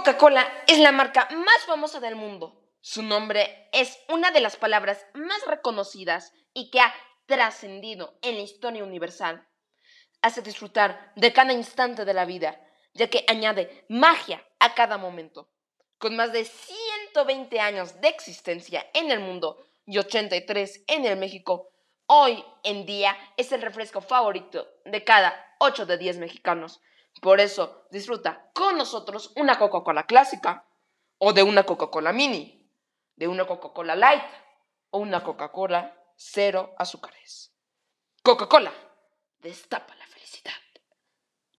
Coca-Cola es la marca más famosa del mundo. Su nombre es una de las palabras más reconocidas y que ha trascendido en la historia universal. Hace disfrutar de cada instante de la vida, ya que añade magia a cada momento. Con más de 120 años de existencia en el mundo y 83 en el México, hoy en día es el refresco favorito de cada 8 de 10 mexicanos. Por eso, disfruta con nosotros una Coca-Cola clásica, o de una Coca-Cola mini, de una Coca-Cola light, o una Coca-Cola cero azúcares. Coca-Cola, destapa la felicidad.